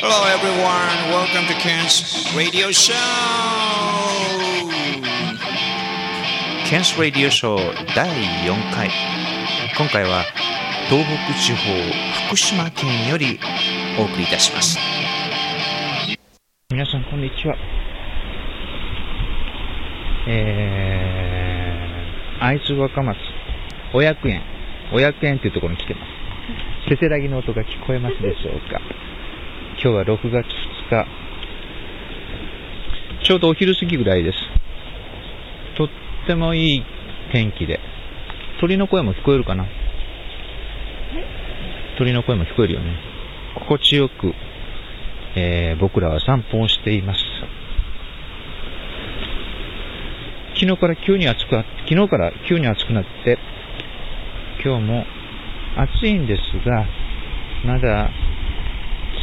Hello everyone, welcome to Ken's Radio Show! ケンス・ラディオショー第4回。今回は東北地方福島県よりお送りいたします。皆さんこんにちは。えー、会津若松お百円お百円っていうところに来てます。せせらぎの音が聞こえますでしょうか今日は6月2日ちょうどお昼過ぎぐらいです。とってもいい天気で。鳥の声も聞こえるかな？鳥の声も聞こえるよね。心地よく、えー僕らは散歩をしています。昨日から急に暑く昨日から急に暑くなって今日も暑いんですがまだ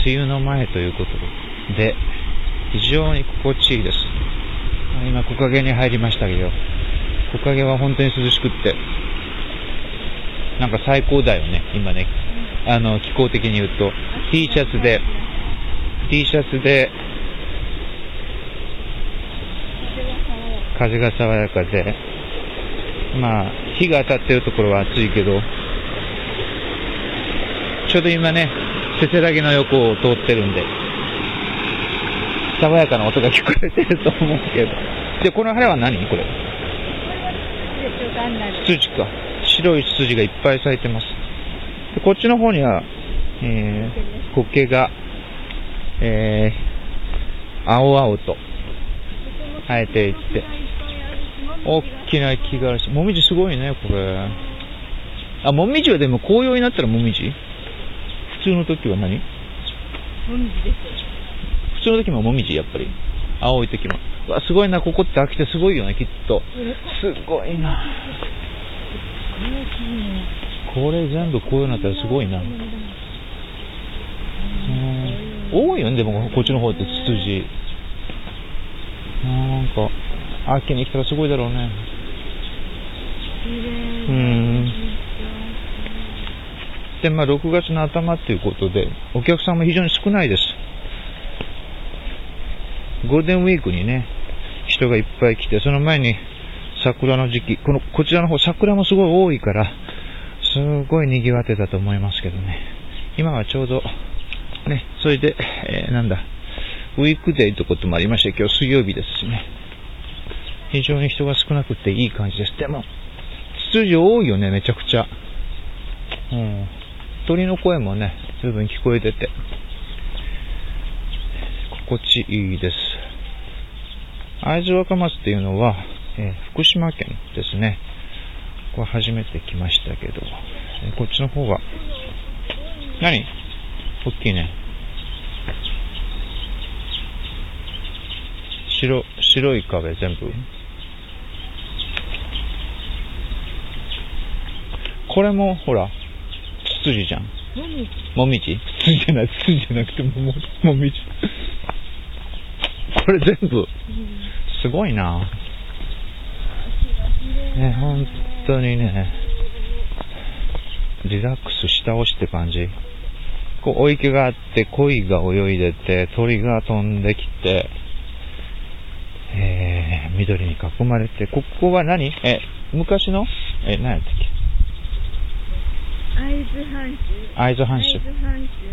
梅雨の前ということで非常に心地いいです。今木陰に入りましたけど木陰は本当に涼しくってなんか最高だよね今ね。あの気候的に言うと。T シャツで T シャツで風が爽やかでまあ日が当たってるところは暑いけどちょうど今ねせせらぎの横を通ってるんで。爽やかな音が聞こえてると思うけど。でこの花は何？これ。ツツジか。白いツツジがいっぱい咲いてます。でこっちの方には、えー、苔が、えー、青々と生えていって。大きな木があるし、もみじすごいね、これ。あ、もみじはでも紅葉になったらもみじ？普通の時は何？もみじです。普通の時ももみじ、やっぱり。青い時も。うわ、すごいな、ここって飽きてすごいよね、きっと。すごいな。これ全部こういうのなったらすごいな。うん多いよね、でもこっちの方ってツツジ。なんか、秋に来たらすごいだろうね。うん。で、まあ、6月の頭っていうことで、お客さんも非常に少ないです。ゴールデンウィークにね、人がいっぱい来て、その前に桜の時期、この、こちらの方桜もすごい多いから、すごい賑わってたと思いますけどね。今はちょうど、ね、それで、えーなんだ、ウィークデーってこともありまして、今日水曜日ですしね。非常に人が少なくていい感じです。でも、ツツジ多いよね、めちゃくちゃ。うん。鳥の声もね、随分聞こえてて、心地いいです。会津若松っていうのは、えー福島県ですね。これ初めて来ましたけど、えーこっちの方は、何？大きいね。白、白い壁全部。これも、ほら、ツツジじゃん。もみじ？もみじゃない、ツツジじゃなくても、ももみじ。これ全部、すごいな。ね、本当にね、リラックスした押しって感じ。こう、お池があって、鯉が泳いでて、鳥が飛んできて、えー、緑に囲まれて、ここは何？え、昔の？え、何やったっけ？会津藩主。会津藩主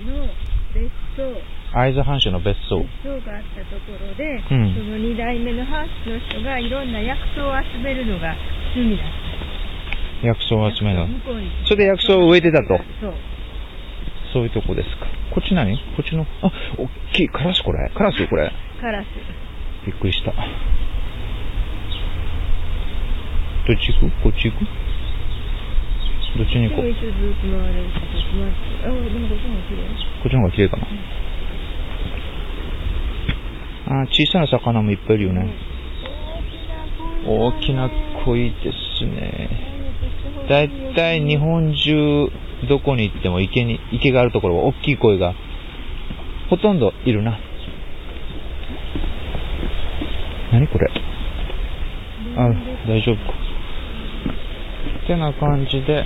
の別荘。会津藩主の別荘。別荘があったところで、うんその二代目の藩主の人がいろんな薬草を集めるのが趣味だった。薬草を集めるそれで薬草を植えてたと。そう。そういうとこですか。こっち何？こっちの、あ、おっきいカラスこれ。カラスこれ。カラス。びっくりした。どっち行く？こっち行く？どっちに行こう？こっちの方が綺麗。かな。あ、小さな魚もいっぱいいるよね。大きな鯉ですね。だいたい日本中どこに行っても池に、池があるところは大きい鯉がほとんどいるな。何これ？あ、大丈夫か。てな感じで、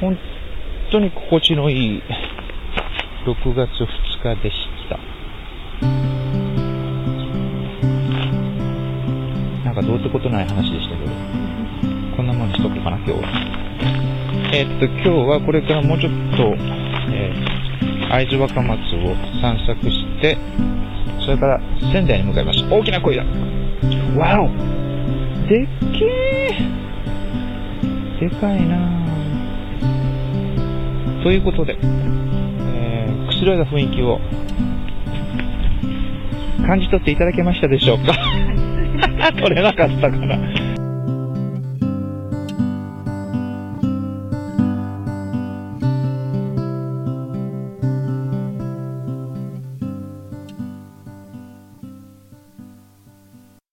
本当に心地のいい6月2日でした。なんかどうってことない話でしたけど、こんなもんにしとこうかな、今日は。えー、っと、今日はこれからもうちょっと、えー、会津若松を散策して、それから仙台に向かいます。大きな声だ。わおでっけえでかいな。ということで、えー、くしろいだ雰囲気を感じ取っていただけましたでしょうか？取れなかったかな？